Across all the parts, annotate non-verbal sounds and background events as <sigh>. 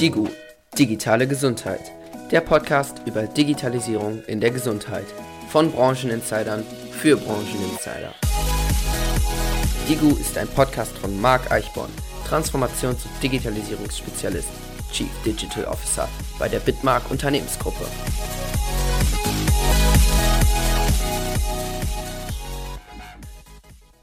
Digu, digitale Gesundheit. Der Podcast über Digitalisierung in der Gesundheit. Von Brancheninsidern für Brancheninsider. Digu ist ein Podcast von Marc Eichborn, Transformations- und Digitalisierungsspezialist, Chief Digital Officer bei der Bitmark Unternehmensgruppe.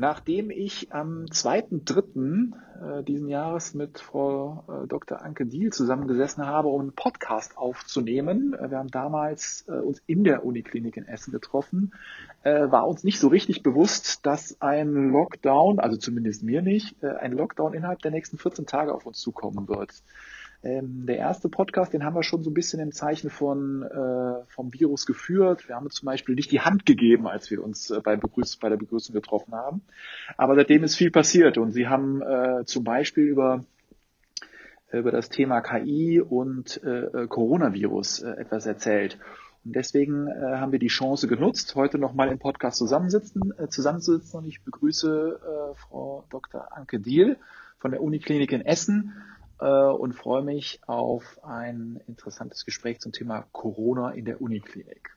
Nachdem ich am 2.3. Äh, diesen Jahres mit Frau äh, Dr. Anke Diel zusammengesessen habe, um einen Podcast aufzunehmen, äh, wir haben damals uns in der Uniklinik in Essen getroffen, war uns nicht so richtig bewusst, dass ein Lockdown, also zumindest mir nicht, ein Lockdown innerhalb der nächsten 14 Tage auf uns zukommen wird. Ähm, der erste Podcast, den haben wir schon so ein bisschen im Zeichen von, äh, vom Virus geführt. Wir haben zum Beispiel nicht die Hand gegeben, als wir uns äh, bei, Begrüß bei der Begrüßung getroffen haben. Aber seitdem ist viel passiert und Sie haben äh, zum Beispiel über über das Thema KI und äh, Coronavirus äh, etwas erzählt. Und deswegen äh, haben wir die Chance genutzt, heute nochmal im Podcast zusammensitzen, äh, zusammenzusitzen. Und ich begrüße äh, Frau Dr. Anke Diel von der Uniklinik in Essen äh, und freue mich auf ein interessantes Gespräch zum Thema Corona in der Uniklinik.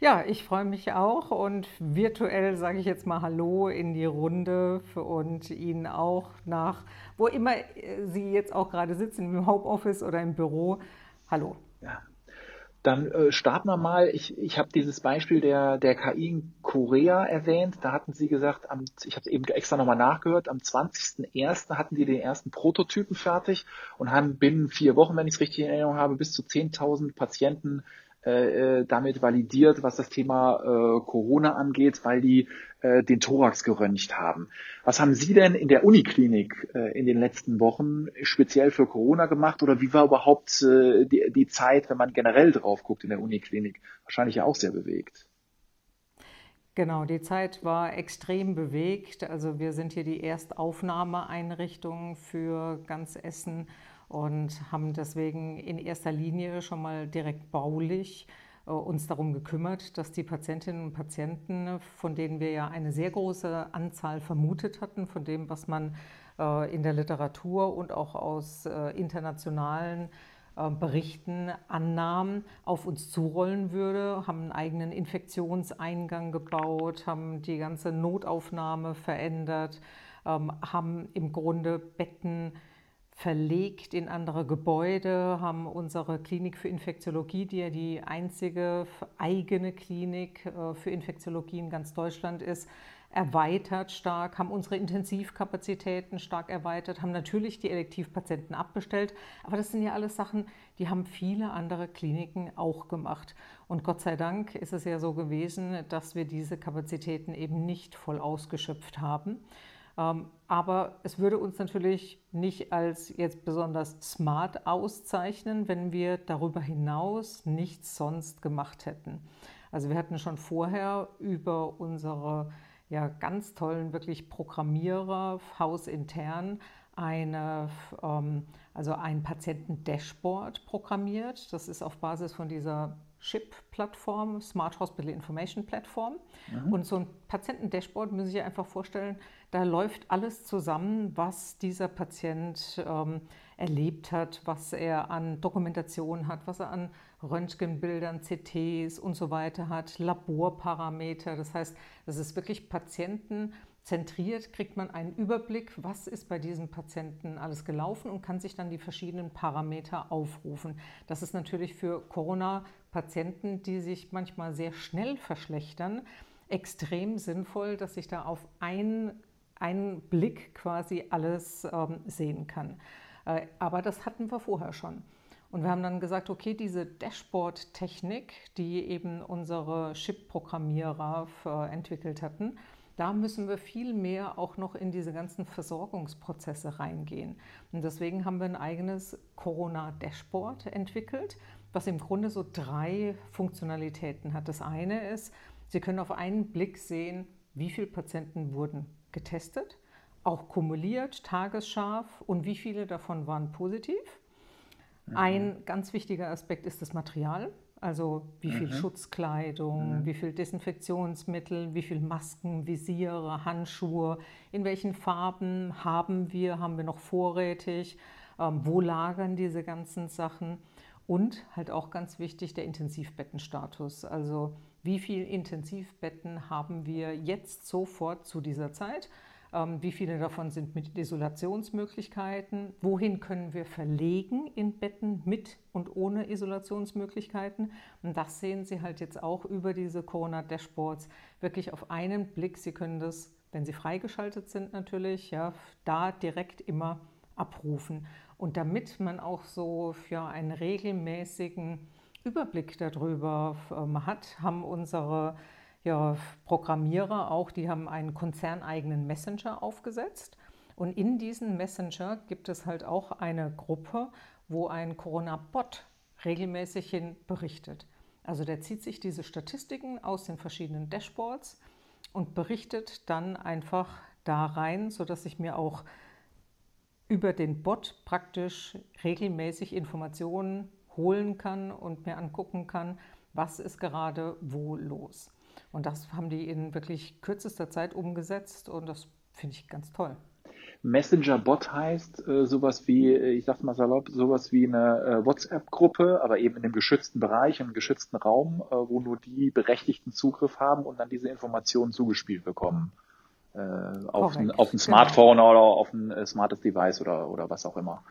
Ja, ich freue mich auch und virtuell sage ich jetzt mal Hallo in die Runde und Ihnen auch nach, wo immer Sie jetzt auch gerade sitzen, im Homeoffice oder im Büro. Hallo. Ja, dann äh, starten wir mal. Ich, ich habe dieses Beispiel der, der KI in Korea erwähnt. Da hatten Sie gesagt, am, ich habe eben extra nochmal nachgehört, am 20.01. hatten die den ersten Prototypen fertig und haben binnen vier Wochen, wenn ich es richtig in Erinnerung habe, bis zu 10.000 Patienten äh, äh, damit validiert, was das Thema äh, Corona angeht, weil die äh, den Thorax geröntgt haben. Was haben Sie denn in der Uniklinik äh, in den letzten Wochen speziell für Corona gemacht oder wie war überhaupt äh, die, die Zeit, wenn man generell drauf guckt in der Uniklinik? Wahrscheinlich ja auch sehr bewegt. Genau, die Zeit war extrem bewegt. Also wir sind hier die Erstaufnahmeeinrichtung für ganz Essen und haben deswegen in erster Linie schon mal direkt baulich uns darum gekümmert, dass die Patientinnen und Patienten, von denen wir ja eine sehr große Anzahl vermutet hatten, von dem, was man äh, in der Literatur und auch aus äh, internationalen Berichten annahm, auf uns zurollen würde, haben einen eigenen Infektionseingang gebaut, haben die ganze Notaufnahme verändert, ähm, haben im Grunde Betten verlegt in andere Gebäude, haben unsere Klinik für Infektiologie, die ja die einzige eigene Klinik äh, für Infektiologie in ganz Deutschland ist, erweitert stark, haben unsere Intensivkapazitäten stark erweitert, haben natürlich die Elektivpatienten abbestellt. Aber das sind ja alles Sachen, die haben viele andere Kliniken auch gemacht. Und Gott sei Dank ist es ja so gewesen, dass wir diese Kapazitäten eben nicht voll ausgeschöpft haben. Ähm, aber es würde uns natürlich nicht als jetzt besonders smart auszeichnen, wenn wir darüber hinaus nichts sonst gemacht hätten. Also wir hatten schon vorher über unsere ja, ganz tollen wirklich Programmierer hausintern eine, ähm, also ein Patienten-Dashboard programmiert. Das ist auf Basis von dieser SHIP-Plattform, Smart Hospital Information Platform. Mhm. Und so ein Patienten-Dashboard müssen Sie sich einfach vorstellen, da läuft alles zusammen, was dieser Patient ähm, erlebt hat, was er an Dokumentation hat, was er an Röntgenbildern, CTs und so weiter hat, Laborparameter. Das heißt, das ist wirklich patientenzentriert, kriegt man einen Überblick, was ist bei diesem Patienten alles gelaufen und kann sich dann die verschiedenen Parameter aufrufen. Das ist natürlich für Corona-Patienten, die sich manchmal sehr schnell verschlechtern, extrem sinnvoll, dass sich da auf ein einen Blick quasi alles ähm, sehen kann. Äh, aber das hatten wir vorher schon. Und wir haben dann gesagt, okay, diese Dashboard-Technik, die eben unsere Chip-Programmierer entwickelt hatten, da müssen wir viel mehr auch noch in diese ganzen Versorgungsprozesse reingehen. Und deswegen haben wir ein eigenes Corona-Dashboard entwickelt, was im Grunde so drei Funktionalitäten hat. Das eine ist, Sie können auf einen Blick sehen, wie viele Patienten wurden getestet, auch kumuliert, tagesscharf und wie viele davon waren positiv. Mhm. Ein ganz wichtiger Aspekt ist das Material. Also wie viel mhm. Schutzkleidung, mhm. wie viel Desinfektionsmittel, wie viel Masken, Visiere, Handschuhe, in welchen Farben haben wir, haben wir noch vorrätig, ähm, wo lagern diese ganzen Sachen und halt auch ganz wichtig der Intensivbettenstatus. Also wie viele Intensivbetten haben wir jetzt sofort zu dieser Zeit? Ähm, wie viele davon sind mit Isolationsmöglichkeiten? Wohin können wir verlegen in Betten mit und ohne Isolationsmöglichkeiten? Und das sehen Sie halt jetzt auch über diese Corona-Dashboards wirklich auf einen Blick. Sie können das, wenn sie freigeschaltet sind natürlich, ja, da direkt immer abrufen. Und damit man auch so für einen regelmäßigen Überblick darüber ähm, hat, haben unsere ja, Programmierer auch, die haben einen konzerneigenen Messenger aufgesetzt. Und in diesem Messenger gibt es halt auch eine Gruppe, wo ein Corona-Bot regelmäßig hin berichtet. Also der zieht sich diese Statistiken aus den verschiedenen Dashboards und berichtet dann einfach da rein, sodass ich mir auch über den Bot praktisch regelmäßig Informationen holen kann und mir angucken kann, was ist gerade wo los. Und das haben die in wirklich kürzester Zeit umgesetzt und das finde ich ganz toll. Messenger-Bot heißt äh, sowas wie, äh, ich sag's mal salopp, sowas wie eine äh, WhatsApp-Gruppe, aber eben in einem geschützten Bereich, im geschützten Raum, äh, wo nur die Berechtigten Zugriff haben und dann diese Informationen zugespielt bekommen. Äh, auf, ein, auf ein genau. Smartphone genau. oder auf ein äh, smartes Device oder, oder was auch immer.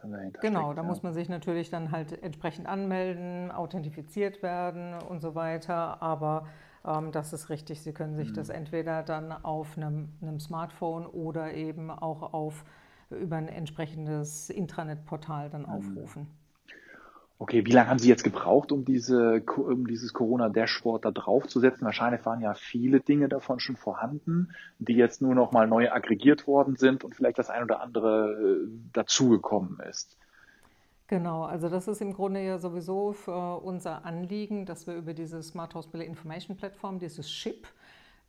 Genau, steckt, da ja. muss man sich natürlich dann halt entsprechend anmelden, authentifiziert werden und so weiter, aber ähm, das ist richtig. Sie können sich mhm. das entweder dann auf einem, einem, Smartphone oder eben auch auf, über ein entsprechendes Intranet-Portal dann mhm. aufrufen. Okay, wie lange haben Sie jetzt gebraucht, um, diese, um dieses Corona-Dashboard da draufzusetzen? Wahrscheinlich waren ja viele Dinge davon schon vorhanden, die jetzt nur noch mal neu aggregiert worden sind und vielleicht das ein oder andere äh, dazugekommen ist. Genau, also das ist im Grunde ja sowieso für unser Anliegen, dass wir über diese Smart Hospital Information Plattform, dieses SHIP,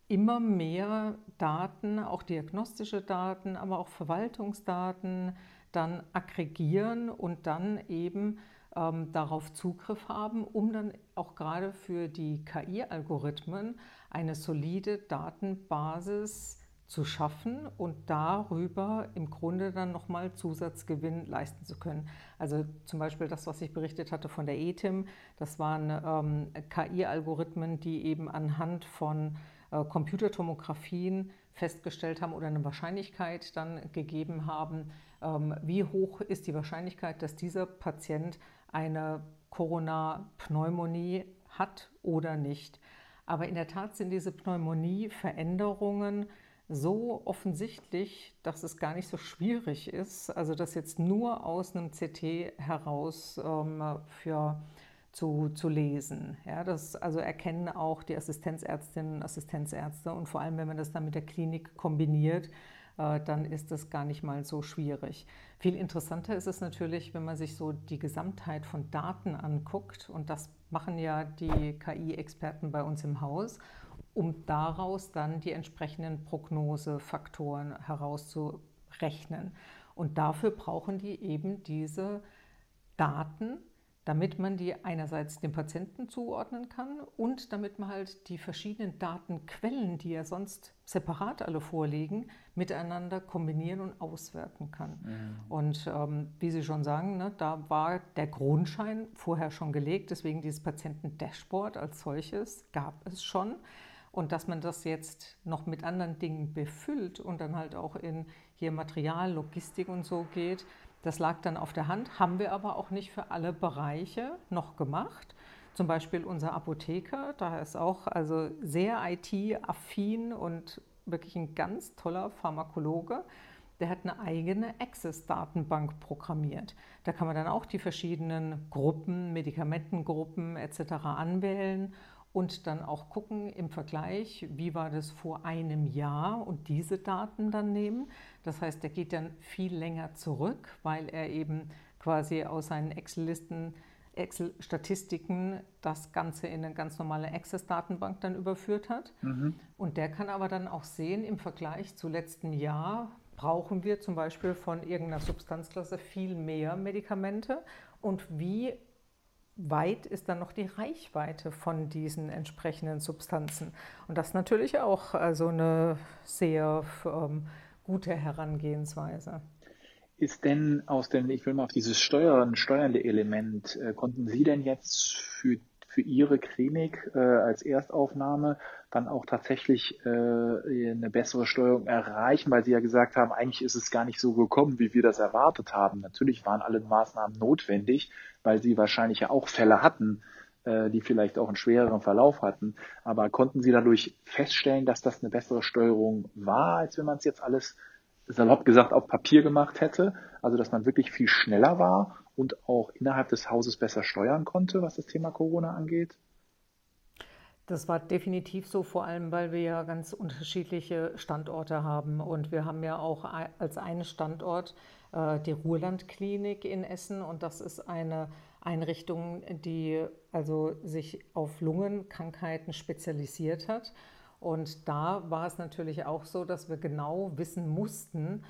immer mehr Daten, auch diagnostische Daten, aber auch Verwaltungsdaten dann aggregieren und dann eben ähm, darauf Zugriff haben, um dann auch gerade für die KI-Algorithmen eine solide Datenbasis zu schaffen und darüber im Grunde dann nochmal Zusatzgewinn leisten zu können. Also zum Beispiel das, was ich berichtet hatte von der ETIM, das waren ähm, KI-Algorithmen, die eben anhand von äh, Computertomographien festgestellt haben oder eine Wahrscheinlichkeit dann gegeben haben, ähm, wie hoch ist die Wahrscheinlichkeit, dass dieser Patient eine Corona-Pneumonie hat oder nicht. Aber in der Tat sind diese Pneumonie-Veränderungen so offensichtlich, dass es gar nicht so schwierig ist, also das jetzt nur aus einem CT heraus ähm, für, zu, zu lesen. Ja, das also erkennen auch die Assistenzärztinnen und Assistenzärzte und vor allem, wenn man das dann mit der Klinik kombiniert, dann ist das gar nicht mal so schwierig. Viel interessanter ist es natürlich, wenn man sich so die Gesamtheit von Daten anguckt und das machen ja die KI-Experten bei uns im Haus um daraus dann die entsprechenden Prognosefaktoren herauszurechnen. Und dafür brauchen die eben diese Daten, damit man die einerseits dem Patienten zuordnen kann und damit man halt die verschiedenen Datenquellen, die ja sonst separat alle vorliegen, miteinander kombinieren und auswerten kann. Mhm. Und ähm, wie Sie schon sagen, ne, da war der Grundschein vorher schon gelegt, deswegen dieses Patienten-Dashboard als solches gab es schon. Und dass man das jetzt noch mit anderen Dingen befüllt und dann halt auch in hier Material, Logistik und so geht, das lag dann auf der Hand, haben wir aber auch nicht für alle Bereiche noch gemacht. Zum Beispiel unser Apotheker, da ist auch also sehr IT-affin und wirklich ein ganz toller Pharmakologe. Der hat eine eigene Access-Datenbank programmiert. Da kann man dann auch die verschiedenen Gruppen, Medikamentengruppen etc. anwählen und dann auch gucken im Vergleich, wie war das vor einem Jahr und diese Daten dann nehmen. Das heißt, er geht dann viel länger zurück, weil er eben quasi aus seinen Excel-Listen, Excel-Statistiken das Ganze in eine ganz normale Access-Datenbank dann überführt hat. Mhm. Und der kann aber dann auch sehen, im Vergleich zu letztem Jahr brauchen wir zum Beispiel von irgendeiner Substanzklasse viel mehr Medikamente und wie weit ist dann noch die Reichweite von diesen entsprechenden Substanzen? Und das ist natürlich auch also eine sehr ähm, gute Herangehensweise. Ist denn aus dem, ich will mal auf dieses Steuern, steuernde Element, äh, konnten Sie denn jetzt für, für Ihre Klinik äh, als Erstaufnahme dann auch tatsächlich äh, eine bessere Steuerung erreichen, weil Sie ja gesagt haben, eigentlich ist es gar nicht so gekommen, wie wir das erwartet haben. Natürlich waren alle Maßnahmen notwendig, weil Sie wahrscheinlich ja auch Fälle hatten, äh, die vielleicht auch einen schwereren Verlauf hatten. Aber konnten Sie dadurch feststellen, dass das eine bessere Steuerung war, als wenn man es jetzt alles salopp gesagt auf Papier gemacht hätte? Also dass man wirklich viel schneller war und auch innerhalb des Hauses besser steuern konnte, was das Thema Corona angeht? Das war definitiv so, vor allem weil wir ja ganz unterschiedliche Standorte haben. Und wir haben ja auch als einen Standort äh, die Ruhrlandklinik in Essen. Und das ist eine Einrichtung, die also sich auf Lungenkrankheiten spezialisiert hat. Und da war es natürlich auch so, dass wir genau wissen mussten,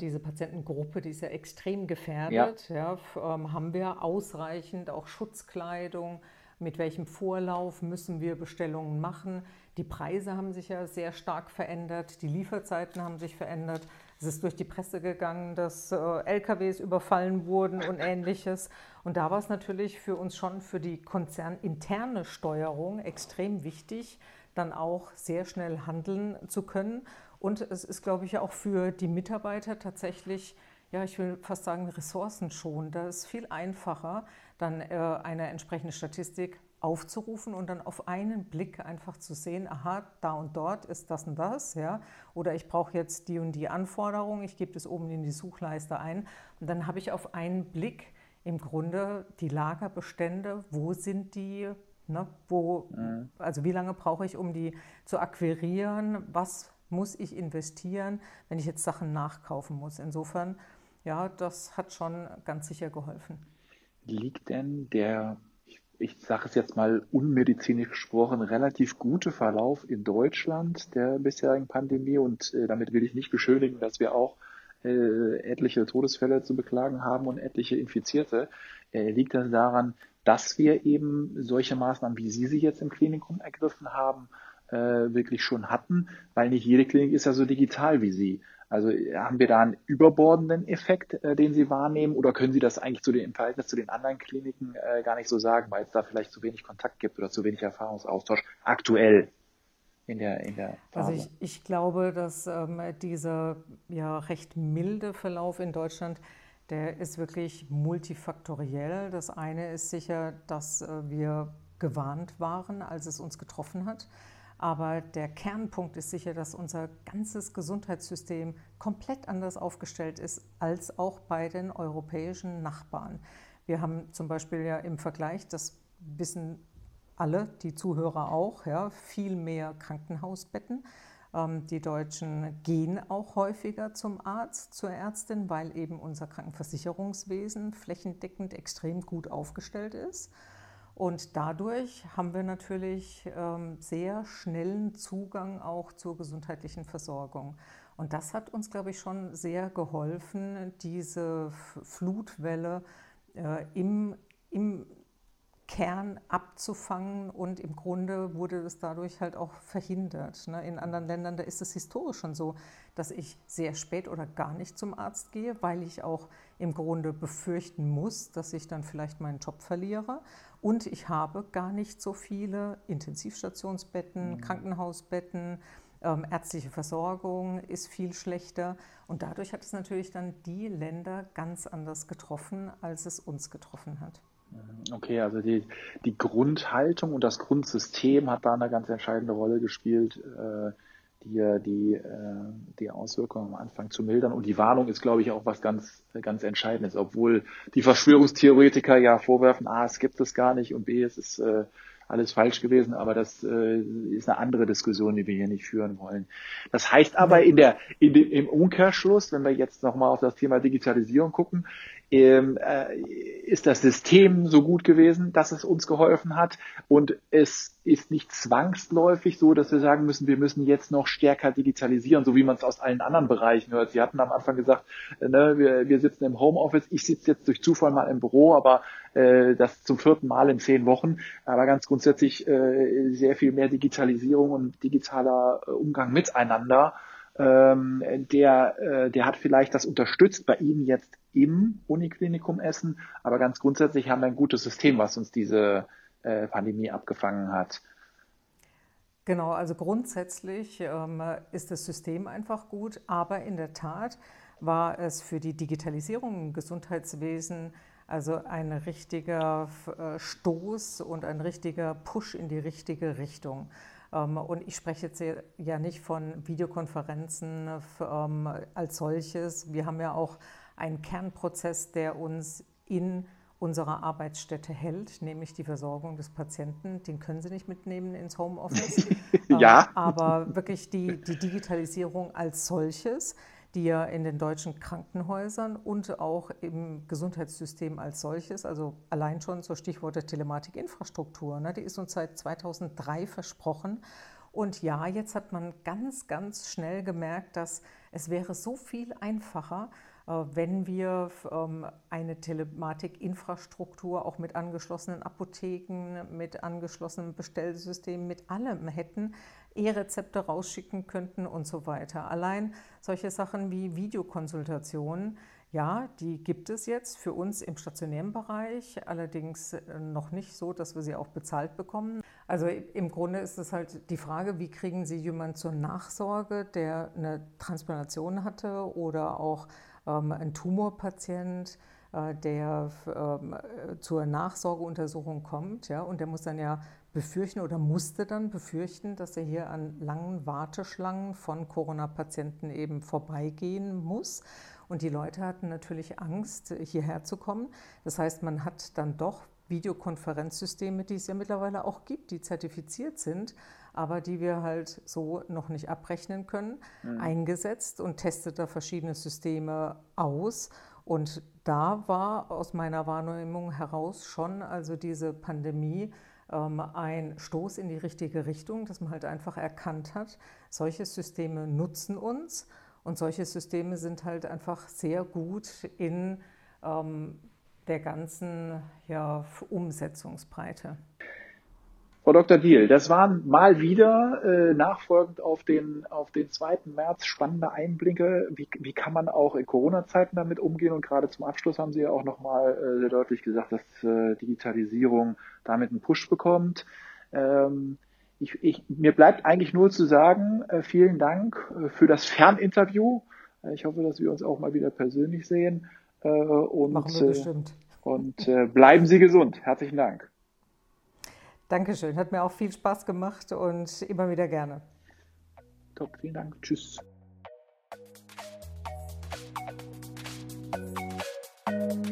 diese Patientengruppe, die ist ja extrem gefährdet, ja. ja ähm, haben wir ausreichend auch Schutzkleidung, mit welchem Vorlauf müssen wir Bestellungen machen. Die Preise haben sich ja sehr stark verändert, die Lieferzeiten haben sich verändert. Es ist durch die Presse gegangen, dass äh, LKWs überfallen wurden und <laughs> ähnliches. Und da war es natürlich für uns schon für die konzerninterne Steuerung extrem wichtig, dann auch sehr schnell handeln zu können. Und es ist, glaube ich, auch für die Mitarbeiter tatsächlich, ja, ich will fast sagen, ressourcenschonend. Da ist viel einfacher, dann äh, eine entsprechende Statistik aufzurufen und dann auf einen Blick einfach zu sehen, aha, da und dort ist das und das, ja, oder ich brauche jetzt die und die Anforderung, ich gebe das oben in die Suchleiste ein und dann habe ich auf einen Blick im Grunde die Lagerbestände, wo sind die, ne, wo, mhm. also wie lange brauche ich, um die zu akquirieren, was muss ich investieren, wenn ich jetzt Sachen nachkaufen muss. Insofern, ja, das hat schon ganz sicher geholfen. Liegt denn der ich sage es jetzt mal unmedizinisch gesprochen, relativ gute Verlauf in Deutschland der bisherigen Pandemie. Und äh, damit will ich nicht beschönigen, dass wir auch äh, etliche Todesfälle zu beklagen haben und etliche Infizierte. Äh, liegt das daran, dass wir eben solche Maßnahmen, wie Sie sie jetzt im Klinikum ergriffen haben, äh, wirklich schon hatten, weil nicht jede Klinik ist ja so digital wie Sie. Also haben wir da einen überbordenden Effekt, äh, den Sie wahrnehmen, oder können Sie das eigentlich zu den, im Verhältnis zu den anderen Kliniken äh, gar nicht so sagen, weil es da vielleicht zu wenig Kontakt gibt oder zu wenig Erfahrungsaustausch aktuell in der, in der? Also ich, ich glaube, dass ähm, dieser ja, recht milde Verlauf in Deutschland, der ist wirklich multifaktoriell. Das eine ist sicher, dass äh, wir gewarnt waren, als es uns getroffen hat. Aber der Kernpunkt ist sicher, dass unser ganzes Gesundheitssystem komplett anders aufgestellt ist als auch bei den europäischen Nachbarn. Wir haben zum Beispiel ja im Vergleich, das wissen alle, die Zuhörer auch, ja, viel mehr Krankenhausbetten. Ähm, die Deutschen gehen auch häufiger zum Arzt, zur Ärztin, weil eben unser Krankenversicherungswesen flächendeckend extrem gut aufgestellt ist. Und dadurch haben wir natürlich ähm, sehr schnellen Zugang auch zur gesundheitlichen Versorgung. Und das hat uns, glaube ich, schon sehr geholfen, diese Flutwelle äh, im, im Kern abzufangen und im Grunde wurde das dadurch halt auch verhindert. Ne? In anderen Ländern, da ist es historisch schon so, dass ich sehr spät oder gar nicht zum Arzt gehe, weil ich auch im Grunde befürchten muss, dass ich dann vielleicht meinen Job verliere. Und ich habe gar nicht so viele Intensivstationsbetten, mhm. Krankenhausbetten, ähm, ärztliche Versorgung ist viel schlechter. Und dadurch hat es natürlich dann die Länder ganz anders getroffen, als es uns getroffen hat. Mhm. Okay, also die, die Grundhaltung und das Grundsystem hat da eine ganz entscheidende Rolle gespielt. Äh, die, die, äh, die Auswirkungen am Anfang zu mildern. Und die Warnung ist, glaube ich, auch was ganz, ganz Entscheidendes, obwohl die Verschwörungstheoretiker ja vorwerfen, A, es gibt es gar nicht und B, es ist äh, alles falsch gewesen, aber das äh, ist eine andere Diskussion, die wir hier nicht führen wollen. Das heißt aber in der, in dem, im Umkehrschluss, wenn wir jetzt nochmal auf das Thema Digitalisierung gucken, ist das System so gut gewesen, dass es uns geholfen hat. Und es ist nicht zwangsläufig so, dass wir sagen müssen, wir müssen jetzt noch stärker digitalisieren, so wie man es aus allen anderen Bereichen hört. Sie hatten am Anfang gesagt, äh, ne, wir, wir sitzen im Homeoffice, ich sitze jetzt durch Zufall mal im Büro, aber äh, das zum vierten Mal in zehn Wochen. Aber ganz grundsätzlich äh, sehr viel mehr Digitalisierung und digitaler äh, Umgang miteinander ähm, der, äh, der hat vielleicht das unterstützt bei Ihnen jetzt im Uniklinikum Essen, aber ganz grundsätzlich haben wir ein gutes System, was uns diese äh, Pandemie abgefangen hat. Genau, also grundsätzlich ähm, ist das System einfach gut, aber in der Tat war es für die Digitalisierung im Gesundheitswesen also ein richtiger äh, Stoß und ein richtiger Push in die richtige Richtung. Ähm, und ich spreche jetzt ja nicht von Videokonferenzen ähm, als solches. Wir haben ja auch einen Kernprozess, der uns in unserer Arbeitsstätte hält, nämlich die Versorgung des Patienten. Den können Sie nicht mitnehmen ins Homeoffice. <laughs> ja. Ähm, aber wirklich die, die Digitalisierung als solches die ja in den deutschen Krankenhäusern und auch im Gesundheitssystem als solches, also allein schon so Stichwort der Telematikinfrastruktur, ne, die ist uns seit 2003 versprochen. Und ja, jetzt hat man ganz, ganz schnell gemerkt, dass es wäre so viel einfacher, wenn wir ähm, eine Telematikinfrastruktur auch mit angeschlossenen Apotheken, mit angeschlossenen Bestellsystemen, mit allem hätten, E-Rezepte rausschicken könnten und so weiter. Allein solche Sachen wie Videokonsultationen, ja, die gibt es jetzt für uns im stationären Bereich, allerdings äh, noch nicht so, dass wir sie auch bezahlt bekommen. Also im Grunde ist es halt die Frage, wie kriegen Sie jemanden zur Nachsorge, der eine Transplantation hatte oder auch ein Tumorpatient, äh, der ähm, zur Nachsorgeuntersuchung kommt, ja, und der muss dann ja befürchten oder musste dann befürchten, dass er hier an langen Warteschlangen von Corona-Patienten eben vorbeigehen muss. Und die Leute hatten natürlich Angst, hierher zu kommen. Das heißt, man hat dann doch Videokonferenzsysteme, die es ja mittlerweile auch gibt, die zertifiziert sind, aber die wir halt so noch nicht abrechnen können, mhm. eingesetzt und testet da verschiedene Systeme aus. Und da war aus meiner Wahrnehmung heraus schon also diese Pandemie ähm, ein Stoß in die richtige Richtung, dass man halt einfach erkannt hat, solche Systeme nutzen uns und solche Systeme sind halt einfach sehr gut in ähm, der ganzen ja, Umsetzungsbreite. Frau Dr. Diel, das waren mal wieder äh, nachfolgend auf den, auf den 2. März spannende Einblicke. Wie, wie kann man auch in Corona-Zeiten damit umgehen? Und gerade zum Abschluss haben Sie ja auch nochmal äh, sehr deutlich gesagt, dass äh, Digitalisierung damit einen Push bekommt. Ähm, ich, ich, mir bleibt eigentlich nur zu sagen, äh, vielen Dank äh, für das Ferninterview. Äh, ich hoffe, dass wir uns auch mal wieder persönlich sehen. Äh, und, Machen wir bestimmt. Und äh, bleiben Sie gesund. Herzlichen Dank. Dankeschön, hat mir auch viel Spaß gemacht und immer wieder gerne. Top, vielen Dank. Tschüss. Thank you.